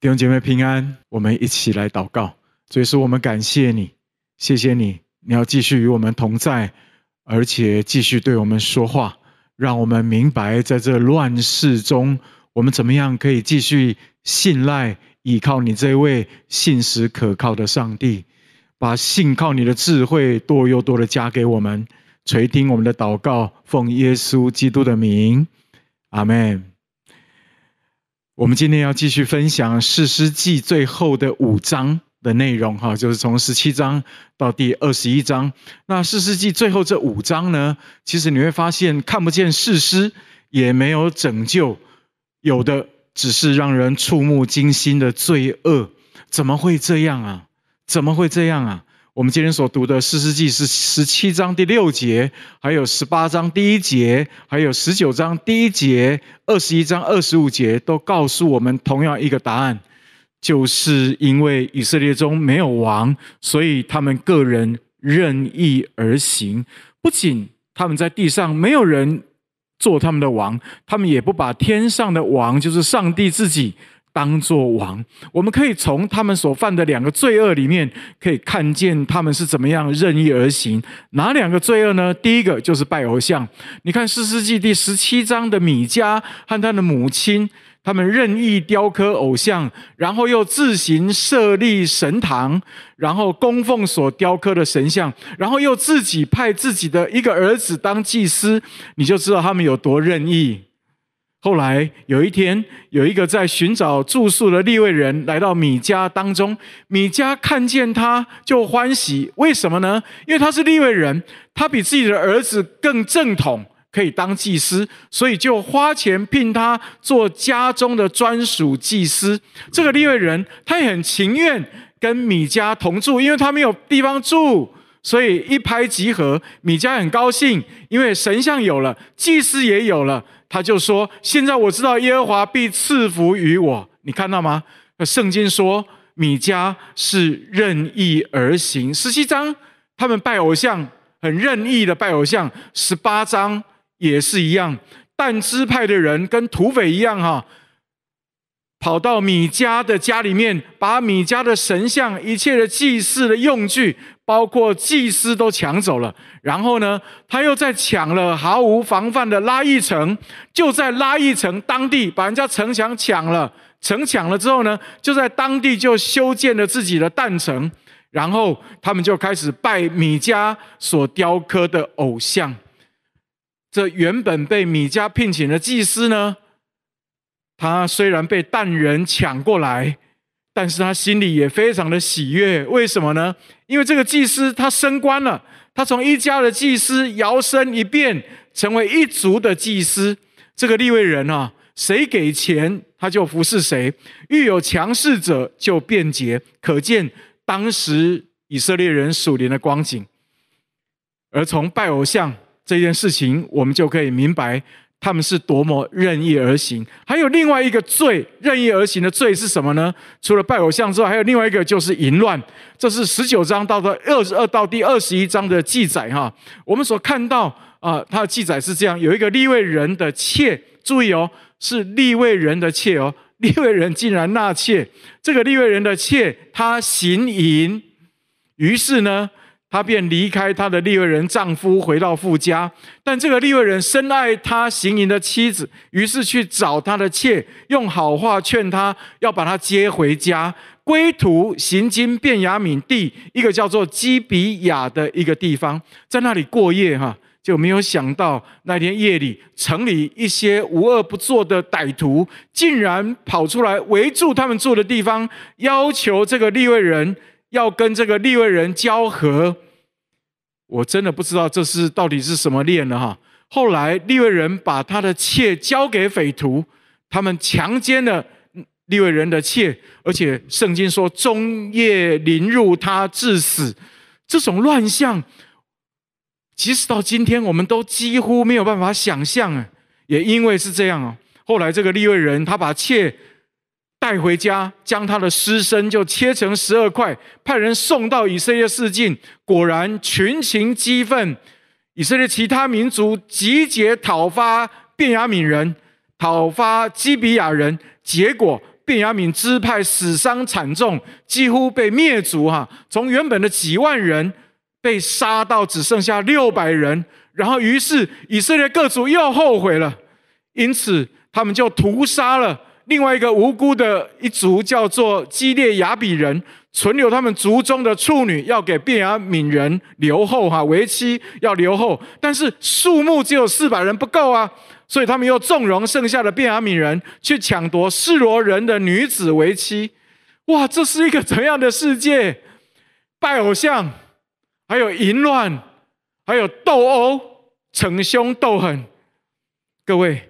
弟兄姐妹平安，我们一起来祷告。所以说，我们感谢你，谢谢你，你要继续与我们同在，而且继续对我们说话，让我们明白在这乱世中，我们怎么样可以继续信赖、依靠你这位信实可靠的上帝，把信靠你的智慧多又多的加给我们。垂听我们的祷告，奉耶稣基督的名，阿门。我们今天要继续分享《士师记》最后的五章的内容，哈，就是从十七章到第二十一章。那《士师记》最后这五章呢，其实你会发现，看不见士师，也没有拯救，有的只是让人触目惊心的罪恶。怎么会这样啊？怎么会这样啊？我们今天所读的《四世纪》是十七章第六节，还有十八章第一节，还有十九章第一节，二十一章二十五节，都告诉我们同样一个答案，就是因为以色列中没有王，所以他们个人任意而行。不仅他们在地上没有人做他们的王，他们也不把天上的王，就是上帝自己。当作王，我们可以从他们所犯的两个罪恶里面，可以看见他们是怎么样任意而行。哪两个罪恶呢？第一个就是拜偶像。你看《士师记》第十七章的米迦和他的母亲，他们任意雕刻偶像，然后又自行设立神堂，然后供奉所雕刻的神像，然后又自己派自己的一个儿子当祭司，你就知道他们有多任意。后来有一天，有一个在寻找住宿的利未人来到米迦当中，米迦看见他就欢喜，为什么呢？因为他是利未人，他比自己的儿子更正统，可以当祭司，所以就花钱聘他做家中的专属祭司。这个利未人他也很情愿跟米迦同住，因为他没有地方住，所以一拍即合。米迦很高兴，因为神像有了，祭司也有了。他就说：“现在我知道耶和华必赐福于我。你看到吗？圣经说米迦是任意而行。十七章他们拜偶像，很任意的拜偶像。十八章也是一样，但支派的人跟土匪一样，哈，跑到米迦的家里面，把米迦的神像、一切的祭祀的用具。”包括祭司都抢走了，然后呢，他又在抢了毫无防范的拉亿城，就在拉亿城当地把人家城墙抢了，城抢了之后呢，就在当地就修建了自己的诞城，然后他们就开始拜米迦所雕刻的偶像。这原本被米迦聘请的祭司呢，他虽然被但人抢过来。但是他心里也非常的喜悦，为什么呢？因为这个祭司他升官了，他从一家的祭司摇身一变成为一族的祭司。这个立位人啊，谁给钱他就服侍谁，遇有强势者就便捷，可见当时以色列人属灵的光景。而从拜偶像这件事情，我们就可以明白。他们是多么任意而行，还有另外一个罪，任意而行的罪是什么呢？除了拜偶像之外，还有另外一个就是淫乱。这是十九章到的二十二到第二十一章的记载哈。我们所看到啊，它的记载是这样：有一个利未人的妾，注意哦，是利未人的妾哦，利未人竟然纳妾。这个利未人的妾，她行淫，于是呢。他便离开他的利未人丈夫，回到父家。但这个利未人深爱他行淫的妻子，于是去找他的妾，用好话劝他，要把他接回家，归途行经便雅悯地一个叫做基比亚的一个地方，在那里过夜。哈，就没有想到那天夜里，城里一些无恶不作的歹徒，竟然跑出来围住他们住的地方，要求这个利未人。要跟这个利未人交合，我真的不知道这是到底是什么恋了哈。后来利未人把他的妾交给匪徒，他们强奸了利未人的妾，而且圣经说终夜凌辱他致死。这种乱象，即使到今天我们都几乎没有办法想象啊。也因为是这样啊，后来这个利未人他把妾。带回家，将他的尸身就切成十二块，派人送到以色列四境。果然群情激愤，以色列其他民族集结讨伐便雅悯人，讨伐基比亚人，结果便雅悯支派死伤惨重，几乎被灭族哈，从原本的几万人被杀到只剩下六百人。然后，于是以色列各族又后悔了，因此他们就屠杀了另外一个无辜的一族，叫做基列雅比人，存留他们族中的处女，要给便雅悯人留后哈，为妻要留后，但是数目只有四百人不够啊，所以他们又纵容剩下的便雅悯人去抢夺示罗人的女子为妻。哇，这是一个怎样的世界？拜偶像，还有淫乱。还有斗殴、逞凶斗狠，各位，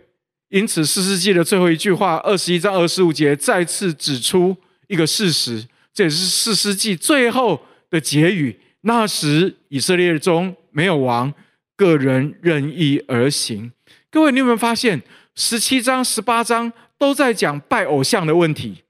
因此四世纪的最后一句话，二十一章二十五节再次指出一个事实，这也是四世纪最后的结语。那时以色列中没有王，个人任意而行。各位，你有没有发现，十七章、十八章都在讲拜偶像的问题？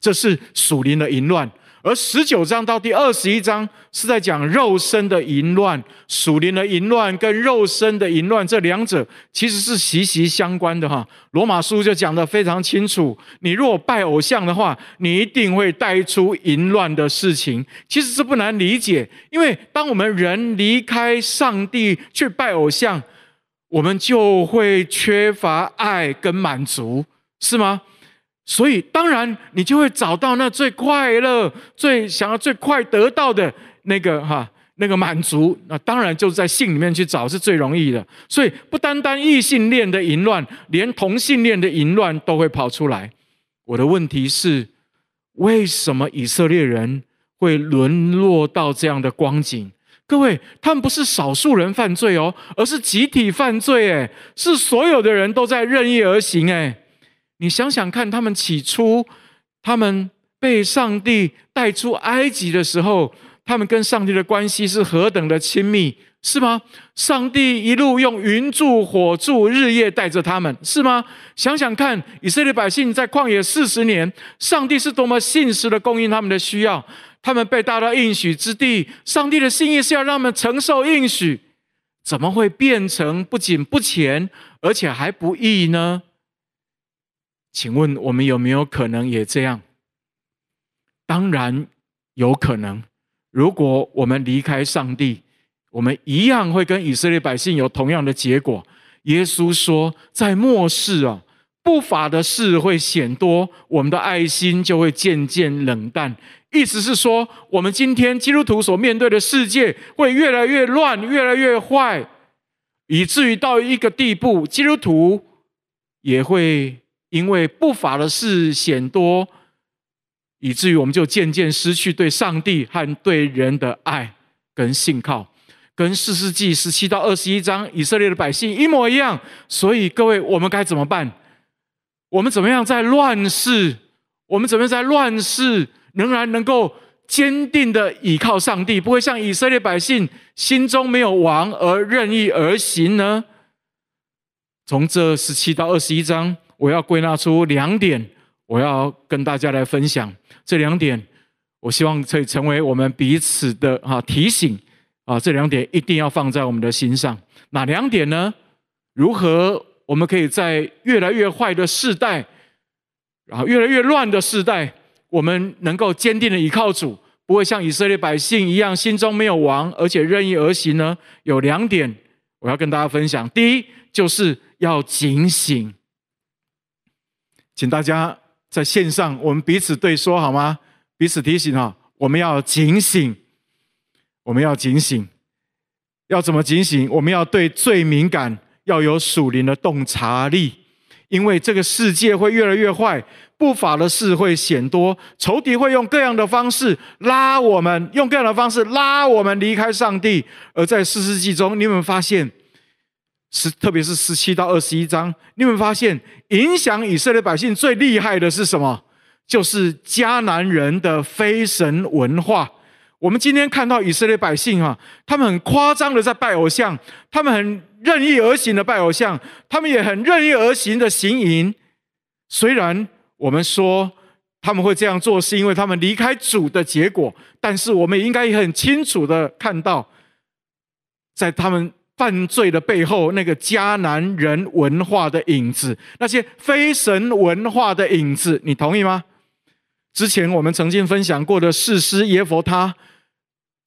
这是属灵的淫乱。而十九章到第二十一章是在讲肉身的淫乱，属灵的淫乱跟肉身的淫乱这两者其实是息息相关的哈。罗马书就讲得非常清楚，你如果拜偶像的话，你一定会带出淫乱的事情。其实这不难理解，因为当我们人离开上帝去拜偶像，我们就会缺乏爱跟满足，是吗？所以，当然，你就会找到那最快乐、最想要最快得到的那个哈那个满足。那当然就是在性里面去找是最容易的。所以，不单单异性恋的淫乱，连同性恋的淫乱都会跑出来。我的问题是，为什么以色列人会沦落到这样的光景？各位，他们不是少数人犯罪哦，而是集体犯罪，诶，是所有的人都在任意而行，诶。你想想看，他们起初，他们被上帝带出埃及的时候，他们跟上帝的关系是何等的亲密，是吗？上帝一路用云柱火柱日夜带着他们，是吗？想想看，以色列百姓在旷野四十年，上帝是多么信实的供应他们的需要。他们被带到应许之地，上帝的心意是要让他们承受应许，怎么会变成不仅不前，而且还不义呢？请问我们有没有可能也这样？当然有可能。如果我们离开上帝，我们一样会跟以色列百姓有同样的结果。耶稣说，在末世啊，不法的事会显多，我们的爱心就会渐渐冷淡。意思是说，我们今天基督徒所面对的世界会越来越乱，越来越坏，以至于到一个地步，基督徒也会。因为不法的事显多，以至于我们就渐渐失去对上帝和对人的爱跟信靠，跟四世纪十七到二十一章以色列的百姓一模一样。所以各位，我们该怎么办？我们怎么样在乱世？我们怎么样在乱世仍然能够坚定的倚靠上帝，不会像以色列百姓心中没有王而任意而行呢？从这十七到二十一章。我要归纳出两点，我要跟大家来分享这两点。我希望可以成为我们彼此的哈提醒啊，这两点一定要放在我们的心上。哪两点呢？如何我们可以在越来越坏的世代，然后越来越乱的世代，我们能够坚定的倚靠主，不会像以色列百姓一样心中没有王，而且任意而行呢？有两点我要跟大家分享。第一，就是要警醒。请大家在线上，我们彼此对说好吗？彼此提醒哈，我们要警醒，我们要警醒，要怎么警醒？我们要对罪敏感，要有属灵的洞察力，因为这个世界会越来越坏，不法的事会显多，仇敌会用各样的方式拉我们，用各样的方式拉我们离开上帝。而在四世纪中，你有没有发现？是，特别是十七到二十一章，你有没有发现，影响以色列百姓最厉害的是什么？就是迦南人的非神文化。我们今天看到以色列百姓啊，他们很夸张的在拜偶像，他们很任意而行的拜偶像，他们也很任意而行的行淫。虽然我们说他们会这样做，是因为他们离开主的结果，但是我们应该也很清楚的看到，在他们。犯罪的背后，那个迦南人文化的影子，那些非神文化的影子，你同意吗？之前我们曾经分享过的士师耶弗他，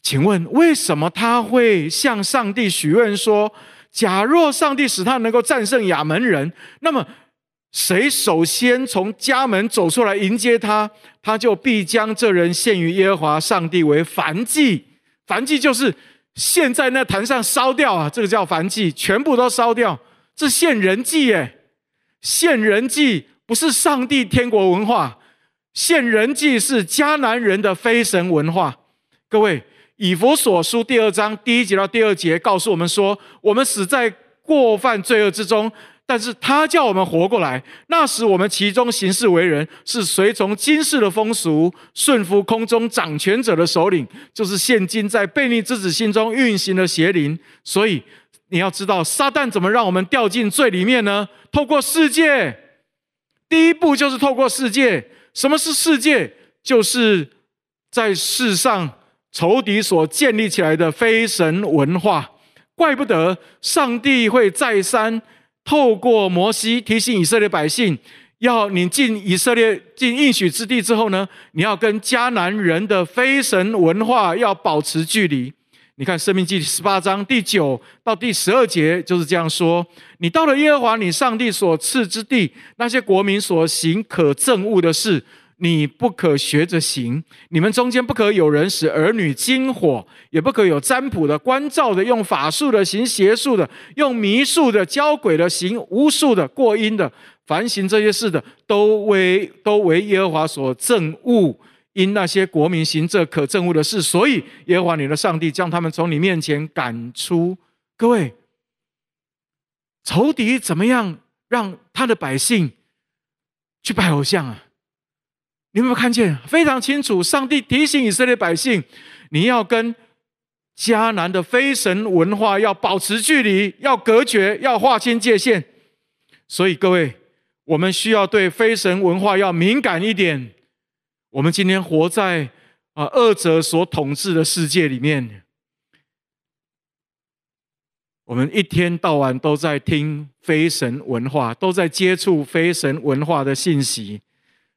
请问为什么他会向上帝许愿说，假若上帝使他能够战胜亚门人，那么谁首先从家门走出来迎接他，他就必将这人献于耶和华上帝为燔祭。燔祭就是。现在那坛上烧掉啊，这个叫凡祭，全部都烧掉。这献人祭耶，献人祭不是上帝天国文化，献人祭是迦南人的非神文化。各位，以弗所书第二章第一节到第二节告诉我们说，我们死在过犯罪恶之中。但是他叫我们活过来，那时我们其中行事为人，是随从今世的风俗，顺服空中掌权者的首领，就是现今在悖逆之子心中运行的邪灵。所以你要知道，撒旦怎么让我们掉进罪里面呢？透过世界，第一步就是透过世界。什么是世界？就是在世上仇敌所建立起来的非神文化。怪不得上帝会再三。透过摩西提醒以色列百姓，要你进以色列进应许之地之后呢，你要跟迦南人的非神文化要保持距离。你看《生命记》十八章第九到第十二节就是这样说：你到了耶和华你上帝所赐之地，那些国民所行可憎恶的事。你不可学着行，你们中间不可有人使儿女经火，也不可有占卜的、关照的、用法术的、行邪术的、用迷术的、教鬼的、行巫术的、过阴的，凡行这些事的，都为都为耶和华所憎恶。因那些国民行这可憎恶的事，所以耶和华你的上帝将他们从你面前赶出。各位，仇敌怎么样让他的百姓去拜偶像啊？有没有看见？非常清楚，上帝提醒以色列百姓：你要跟迦南的非神文化要保持距离，要隔绝，要划清界限。所以各位，我们需要对非神文化要敏感一点。我们今天活在啊恶者所统治的世界里面，我们一天到晚都在听非神文化，都在接触非神文化的信息。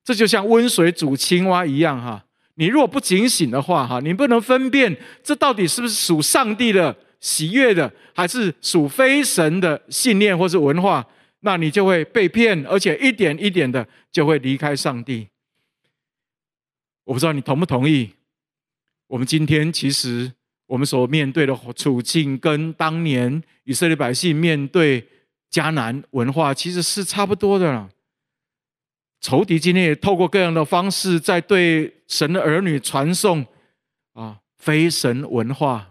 这就像温水煮青蛙一样哈，你如果不警醒的话哈，你不能分辨这到底是不是属上帝的喜悦的，还是属非神的信念或是文化，那你就会被骗，而且一点一点的就会离开上帝。我不知道你同不同意？我们今天其实我们所面对的处境，跟当年以色列百姓面对迦南文化其实是差不多的了。仇敌今天也透过各样的方式，在对神的儿女传送啊非神文化，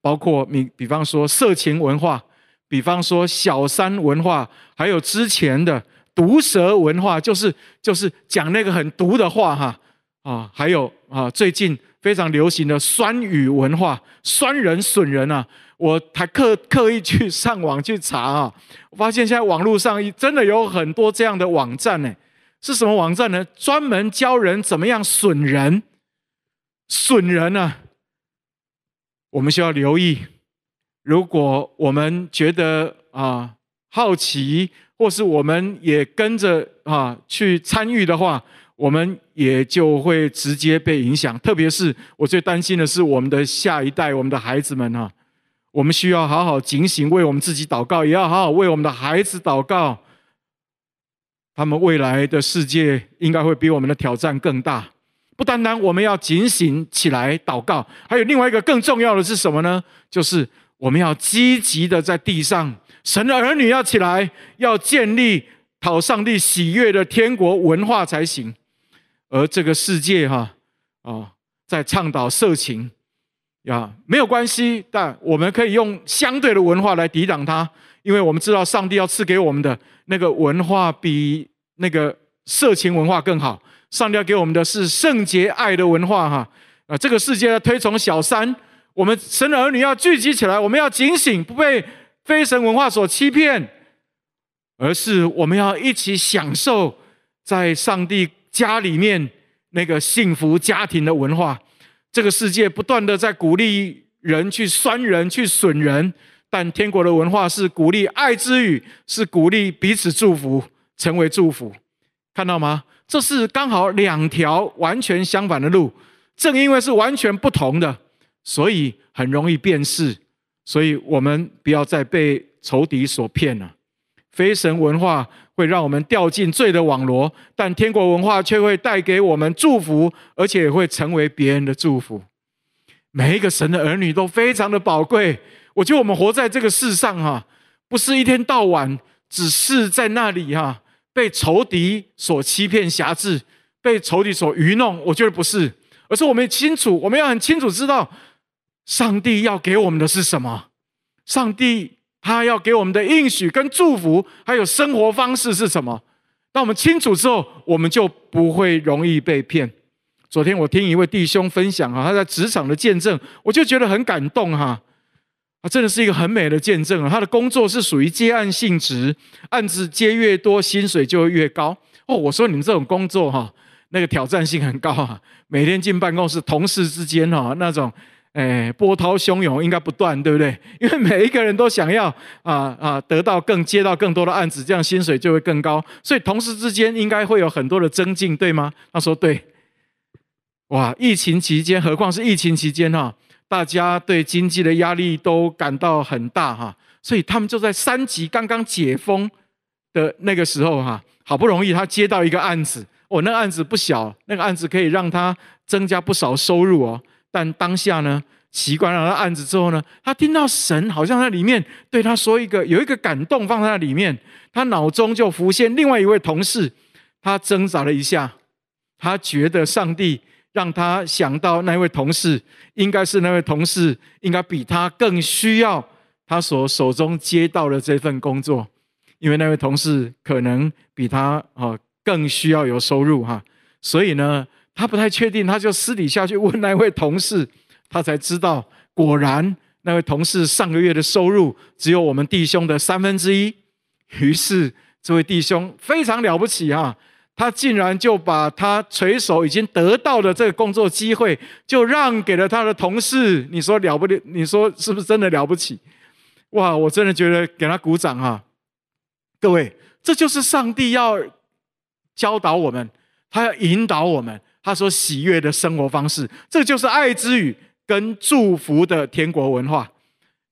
包括你比方说色情文化，比方说小三文化，还有之前的毒舌文化，就是就是讲那个很毒的话哈啊，还有啊最近非常流行的酸语文化，酸人损人啊，我还刻刻意去上网去查啊，我发现现在网络上真的有很多这样的网站呢。是什么网站呢？专门教人怎么样损人，损人呢、我们需要留意。如果我们觉得啊好奇，或是我们也跟着啊去参与的话，我们也就会直接被影响。特别是我最担心的是我们的下一代，我们的孩子们啊，我们需要好好警醒，为我们自己祷告，也要好好为我们的孩子祷告。他们未来的世界应该会比我们的挑战更大。不单单我们要警醒起来祷告，还有另外一个更重要的是什么呢？就是我们要积极的在地上，神的儿女要起来，要建立讨上帝喜悦的天国文化才行。而这个世界哈啊，在倡导色情呀，没有关系，但我们可以用相对的文化来抵挡它，因为我们知道上帝要赐给我们的那个文化比。那个色情文化更好，上帝要给我们的是圣洁爱的文化哈啊！这个世界要推崇小三，我们神儿女要聚集起来，我们要警醒，不被非神文化所欺骗，而是我们要一起享受在上帝家里面那个幸福家庭的文化。这个世界不断的在鼓励人去酸人、去损人，但天国的文化是鼓励爱之语，是鼓励彼此祝福，成为祝福。看到吗？这是刚好两条完全相反的路。正因为是完全不同的，所以很容易辨识。所以我们不要再被仇敌所骗了。非神文化会让我们掉进罪的网罗，但天国文化却会带给我们祝福，而且也会成为别人的祝福。每一个神的儿女都非常的宝贵。我觉得我们活在这个世上哈，不是一天到晚只是在那里哈被仇敌所欺骗、挟制，被仇敌所愚弄。我觉得不是，而是我们清楚，我们要很清楚知道，上帝要给我们的是什么。上帝他要给我们的应许跟祝福，还有生活方式是什么？当我们清楚之后，我们就不会容易被骗。昨天我听一位弟兄分享哈，他在职场的见证，我就觉得很感动哈。啊真的是一个很美的见证啊！他的工作是属于接案性质，案子接越多，薪水就会越高。哦，我说你们这种工作哈，那个挑战性很高啊，每天进办公室，同事之间哈那种，哎，波涛汹涌应该不断，对不对？因为每一个人都想要啊啊得到更接到更多的案子，这样薪水就会更高，所以同事之间应该会有很多的增进，对吗？他说对。哇！疫情期间，何况是疫情期间哈，大家对经济的压力都感到很大哈，所以他们就在三级刚刚解封的那个时候哈，好不容易他接到一个案子，哦，那个案子不小，那个案子可以让他增加不少收入哦。但当下呢，习惯了那案子之后呢，他听到神好像在里面对他说一个，有一个感动放在那里面，他脑中就浮现另外一位同事，他挣扎了一下，他觉得上帝。让他想到那位同事，应该是那位同事应该比他更需要他所手中接到的这份工作，因为那位同事可能比他啊更需要有收入哈，所以呢，他不太确定，他就私底下去问那位同事，他才知道，果然那位同事上个月的收入只有我们弟兄的三分之一，于是这位弟兄非常了不起哈。他竟然就把他垂手已经得到的这个工作机会，就让给了他的同事。你说了不了？你说是不是真的了不起？哇！我真的觉得给他鼓掌啊！各位，这就是上帝要教导我们，他要引导我们，他说喜悦的生活方式。这就是爱之语跟祝福的天国文化。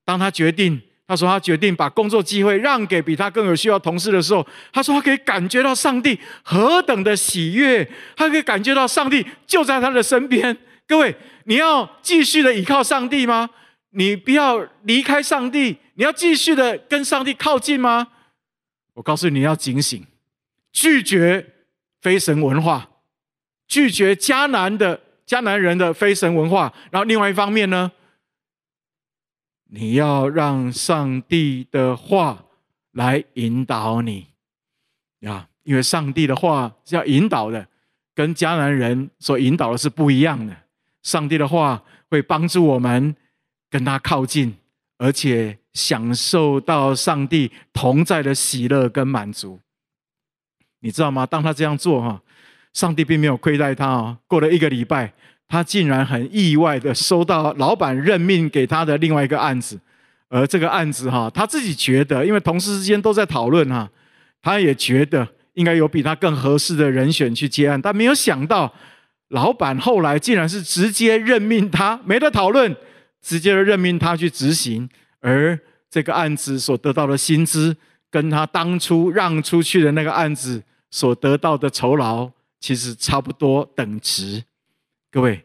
当他决定。他说：“他决定把工作机会让给比他更有需要同事的时候，他说他可以感觉到上帝何等的喜悦，他可以感觉到上帝就在他的身边。各位，你要继续的依靠上帝吗？你不要离开上帝，你要继续的跟上帝靠近吗？我告诉你，你要警醒，拒绝非神文化，拒绝迦南的迦南人的非神文化。然后另外一方面呢？”你要让上帝的话来引导你呀，因为上帝的话是要引导的，跟迦南人所引导的是不一样的。上帝的话会帮助我们跟他靠近，而且享受到上帝同在的喜乐跟满足。你知道吗？当他这样做哈，上帝并没有亏待他哦。过了一个礼拜。他竟然很意外的收到老板任命给他的另外一个案子，而这个案子哈，他自己觉得，因为同事之间都在讨论哈，他也觉得应该有比他更合适的人选去接案，但没有想到，老板后来竟然是直接任命他，没得讨论，直接任命他去执行，而这个案子所得到的薪资，跟他当初让出去的那个案子所得到的酬劳，其实差不多等值。各位，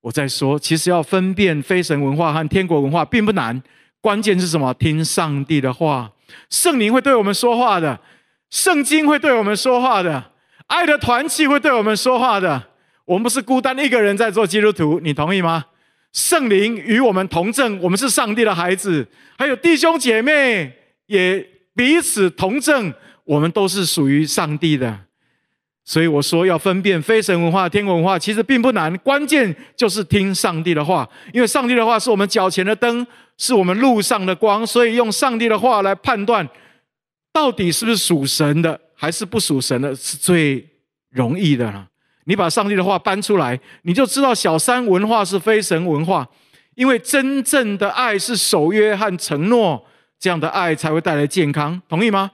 我在说，其实要分辨非神文化和天国文化并不难，关键是什么？听上帝的话，圣灵会对我们说话的，圣经会对我们说话的，爱的团契会对我们说话的。我们不是孤单一个人在做基督徒，你同意吗？圣灵与我们同证，我们是上帝的孩子，还有弟兄姐妹也彼此同证，我们都是属于上帝的。所以我说要分辨非神文化、天文化，其实并不难，关键就是听上帝的话，因为上帝的话是我们脚前的灯，是我们路上的光，所以用上帝的话来判断，到底是不是属神的，还是不属神的，是最容易的了。你把上帝的话搬出来，你就知道小三文化是非神文化，因为真正的爱是守约和承诺，这样的爱才会带来健康，同意吗？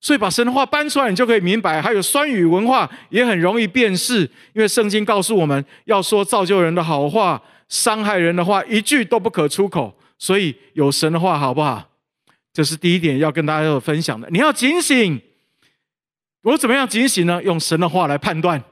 所以把神的话搬出来，你就可以明白。还有酸语文化也很容易辨识，因为圣经告诉我们要说造就人的好话，伤害人的话一句都不可出口。所以有神的话好不好？这是第一点要跟大家分享的。你要警醒，我怎么样警醒呢？用神的话来判断，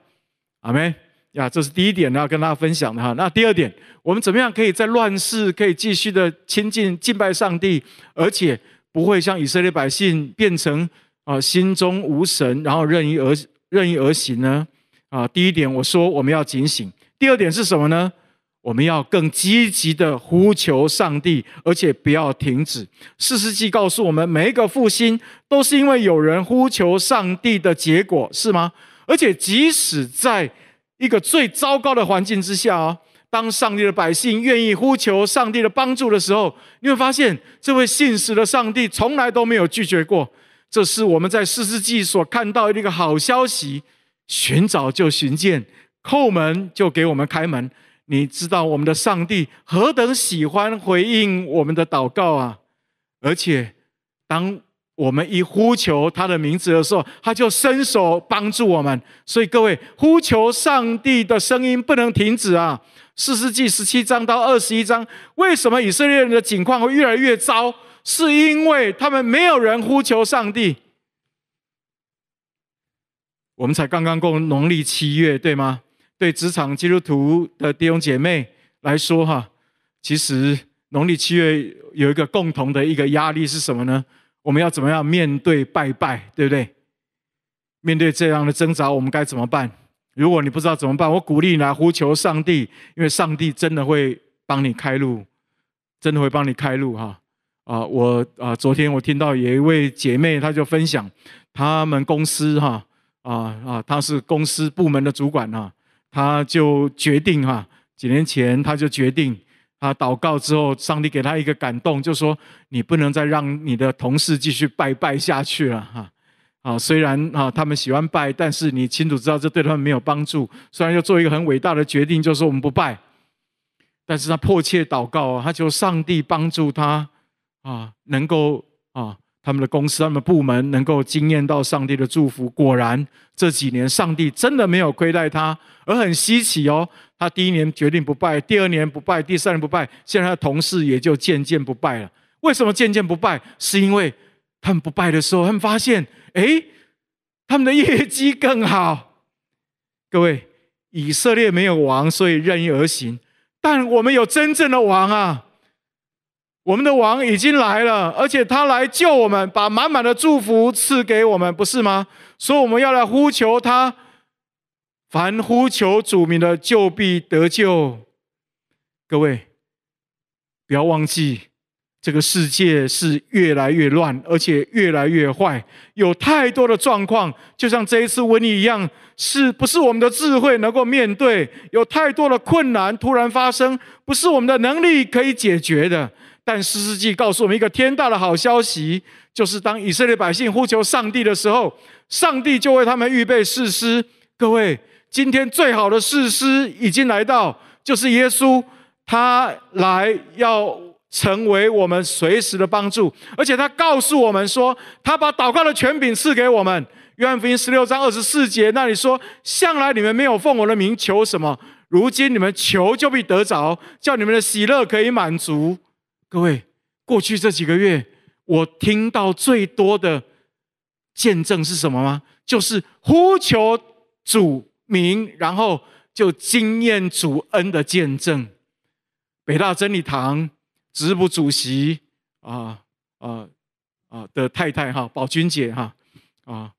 阿们呀，这是第一点要跟大家分享的哈。那第二点，我们怎么样可以在乱世可以继续的亲近敬拜上帝，而且不会像以色列百姓变成啊心中无神，然后任意而任意而行呢？啊，第一点我说我们要警醒。第二点是什么呢？我们要更积极的呼求上帝，而且不要停止。四世纪告诉我们，每一个复兴都是因为有人呼求上帝的结果，是吗？而且即使在一个最糟糕的环境之下哦，当上帝的百姓愿意呼求上帝的帮助的时候，你会发现，这位信实的上帝从来都没有拒绝过。这是我们在四世纪所看到的一个好消息：寻找就寻见，叩门就给我们开门。你知道我们的上帝何等喜欢回应我们的祷告啊！而且，当我们一呼求他的名字的时候，他就伸手帮助我们。所以，各位呼求上帝的声音不能停止啊！四世纪十七章到二十一章，为什么以色列人的境况会越来越糟？是因为他们没有人呼求上帝。我们才刚刚过农历七月，对吗？对职场基督徒的弟兄姐妹来说，哈，其实农历七月有一个共同的一个压力是什么呢？我们要怎么样面对拜拜，对不对？面对这样的挣扎，我们该怎么办？如果你不知道怎么办，我鼓励你来呼求上帝，因为上帝真的会帮你开路，真的会帮你开路，哈！啊，我啊，昨天我听到有一位姐妹，她就分享他们公司，哈，啊啊，她是公司部门的主管，哈。他就决定哈，几年前他就决定，她祷告之后，上帝给他一个感动，就说你不能再让你的同事继续拜拜下去了哈。啊，虽然啊他们喜欢拜，但是你清楚知道这对他们没有帮助。虽然要做一个很伟大的决定，就是我们不拜，但是他迫切祷告啊，他求上帝帮助他啊，能够啊。他们的公司、他们的部门能够惊艳到上帝的祝福，果然这几年上帝真的没有亏待他，而很稀奇哦。他第一年决定不拜，第二年不拜，第三年不拜，现在他的同事也就渐渐不拜了。为什么渐渐不拜？是因为他们不拜的时候，他们发现，哎，他们的业绩更好。各位，以色列没有王，所以任意而行，但我们有真正的王啊。我们的王已经来了，而且他来救我们，把满满的祝福赐给我们，不是吗？所以我们要来呼求他，凡呼求主名的，就必得救。各位，不要忘记，这个世界是越来越乱，而且越来越坏，有太多的状况，就像这一次瘟疫一样，是不是我们的智慧能够面对？有太多的困难突然发生，不是我们的能力可以解决的。但士师记告诉我们一个天大的好消息，就是当以色列百姓呼求上帝的时候，上帝就为他们预备士师。各位，今天最好的士师已经来到，就是耶稣，他来要成为我们随时的帮助，而且他告诉我们说，他把祷告的权柄赐给我们。约翰福音十六章二十四节那里说：“向来你们没有奉我的名求什么，如今你们求就必得着，叫你们的喜乐可以满足。”各位，过去这几个月，我听到最多的见证是什么吗？就是呼求主名，然后就经验主恩的见证。北大真理堂执部主席啊啊啊的太太哈，宝君姐哈啊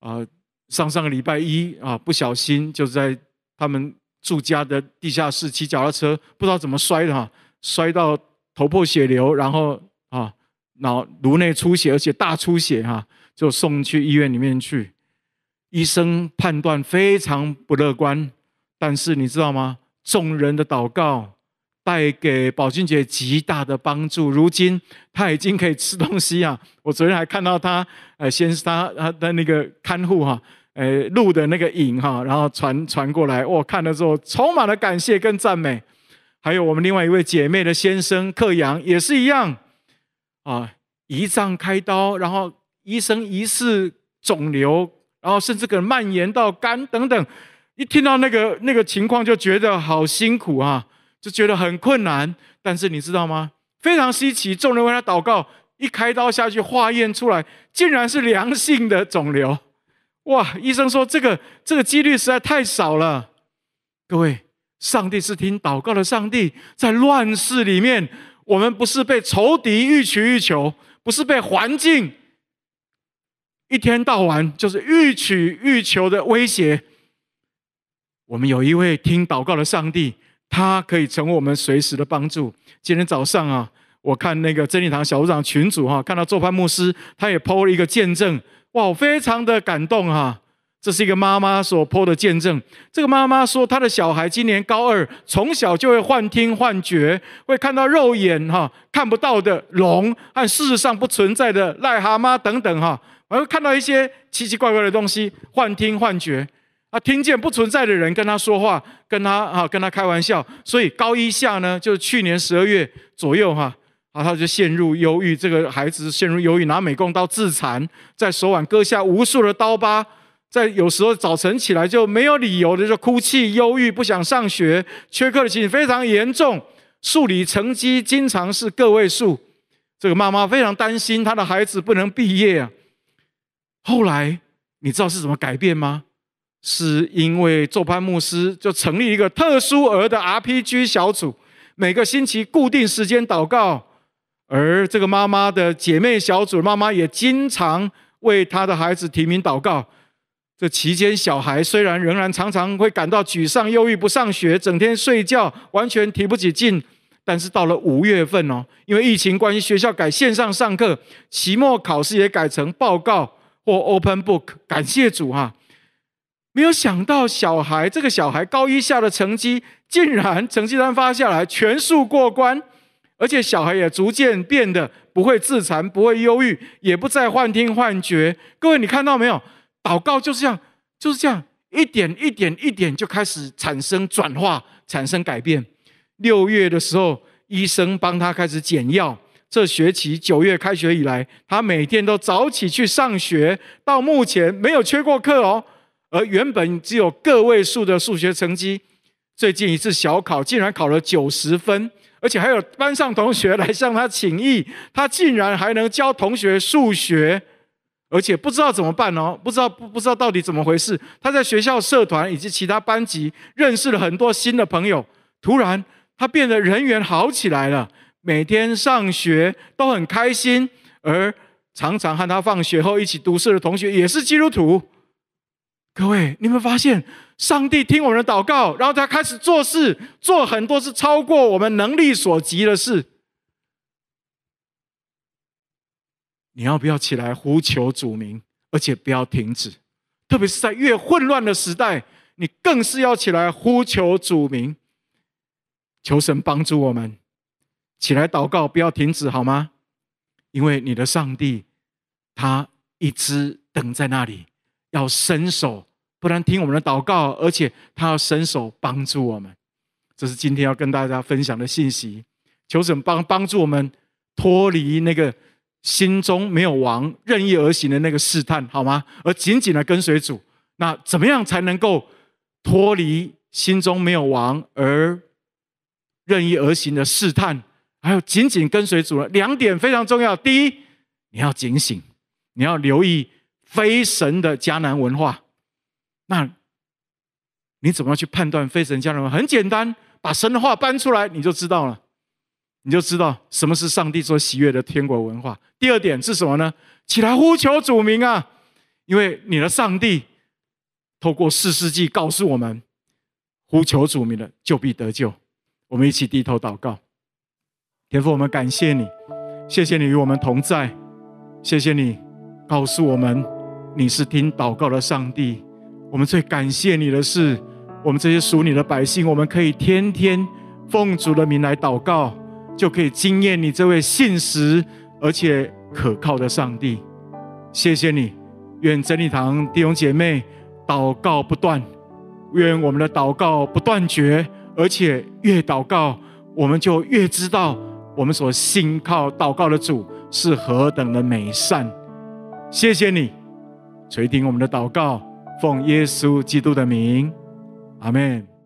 啊，上上个礼拜一啊，不小心就在他们住家的地下室骑脚踏车，不知道怎么摔的哈，摔到。头破血流，然后啊，脑颅内出血，而且大出血哈，就送去医院里面去。医生判断非常不乐观，但是你知道吗？众人的祷告带给宝君姐极大的帮助。如今她已经可以吃东西啊！我昨天还看到她，呃，先是她她的那个看护哈，呃，录的那个影哈，然后传传过来，我看了之后充满了感谢跟赞美。还有我们另外一位姐妹的先生克阳也是一样啊，胰脏开刀，然后医生疑似肿瘤，然后甚至可能蔓延到肝等等。一听到那个那个情况，就觉得好辛苦啊，就觉得很困难。但是你知道吗？非常稀奇，众人为他祷告，一开刀下去，化验出来，竟然是良性的肿瘤。哇！医生说这个这个几率实在太少了。各位，上帝是听祷告的上帝，在乱世里面，我们不是被仇敌欲取欲求，不是被环境一天到晚就是欲取欲求的威胁。我们有一位听祷告的上帝，他可以成为我们随时的帮助。今天早上啊，我看那个真理堂小组长群主哈，看到周潘牧师，他也 PO 了一个见证。哇，我非常的感动哈！这是一个妈妈所 PO 的见证。这个妈妈说，她的小孩今年高二，从小就会幻听幻觉，会看到肉眼哈看不到的龙和事实上不存在的癞蛤蟆等等哈，而看到一些奇奇怪怪的东西，幻听幻觉啊，听见不存在的人跟他说话，跟他啊跟他开玩笑。所以高一下呢，就是去年十二月左右哈。然后他就陷入忧郁，这个孩子陷入忧郁，拿美工刀自残，在手腕割下无数的刀疤，在有时候早晨起来就没有理由的就哭泣、忧郁，不想上学，缺课的情形非常严重，数理成绩经常是个位数。这个妈妈非常担心她的孩子不能毕业啊。后来你知道是怎么改变吗？是因为周潘牧师就成立一个特殊儿的 RPG 小组，每个星期固定时间祷告。而这个妈妈的姐妹小组妈妈也经常为她的孩子提名祷告。这期间，小孩虽然仍然常常会感到沮丧、忧郁，不上学，整天睡觉，完全提不起劲。但是到了五月份哦，因为疫情关系，学校改线上上课，期末考试也改成报告或 open book。感谢主哈！没有想到，小孩这个小孩高一下的成绩，竟然成绩单发下来，全数过关。而且小孩也逐渐变得不会自残，不会忧郁，也不再幻听幻觉。各位，你看到没有？祷告就是这样，就是这样，一点一点一点就开始产生转化，产生改变。六月的时候，医生帮他开始减药。这学期九月开学以来，他每天都早起去上学，到目前没有缺过课哦。而原本只有个位数的数学成绩，最近一次小考竟然考了九十分。而且还有班上同学来向他请益，他竟然还能教同学数学，而且不知道怎么办哦，不知道不不知道到底怎么回事。他在学校社团以及其他班级认识了很多新的朋友，突然他变得人缘好起来了，每天上学都很开心，而常常和他放学后一起读书的同学也是基督徒。各位，你有没有发现，上帝听我们的祷告，然后他开始做事，做很多是超过我们能力所及的事。你要不要起来呼求主名，而且不要停止？特别是在越混乱的时代，你更是要起来呼求主名，求神帮助我们起来祷告，不要停止，好吗？因为你的上帝，他一直等在那里，要伸手。不但听我们的祷告，而且他要伸手帮助我们。这是今天要跟大家分享的信息。求神帮帮助我们脱离那个心中没有王、任意而行的那个试探，好吗？而紧紧的跟随主。那怎么样才能够脱离心中没有王而任意而行的试探？还有紧紧跟随主呢？两点非常重要。第一，你要警醒，你要留意非神的迦南文化。那你怎么样去判断非神迦南文化？很简单，把神的话搬出来，你就知道了，你就知道什么是上帝所喜悦的天国文化。第二点是什么呢？起来呼求主名啊！因为你的上帝透过四世纪告诉我们，呼求主名的就必得救。我们一起低头祷告，天父，我们感谢你，谢谢你与我们同在，谢谢你告诉我们你是听祷告的上帝。我们最感谢你的是，我们这些属你的百姓，我们可以天天奉主的名来祷告，就可以惊艳你这位信实而且可靠的上帝。谢谢你，愿真理堂弟兄姐妹祷告不断，愿我们的祷告不断绝，而且越祷告我们就越知道我们所信靠祷告的主是何等的美善。谢谢你垂听我们的祷告，奉耶稣基督的名，阿门。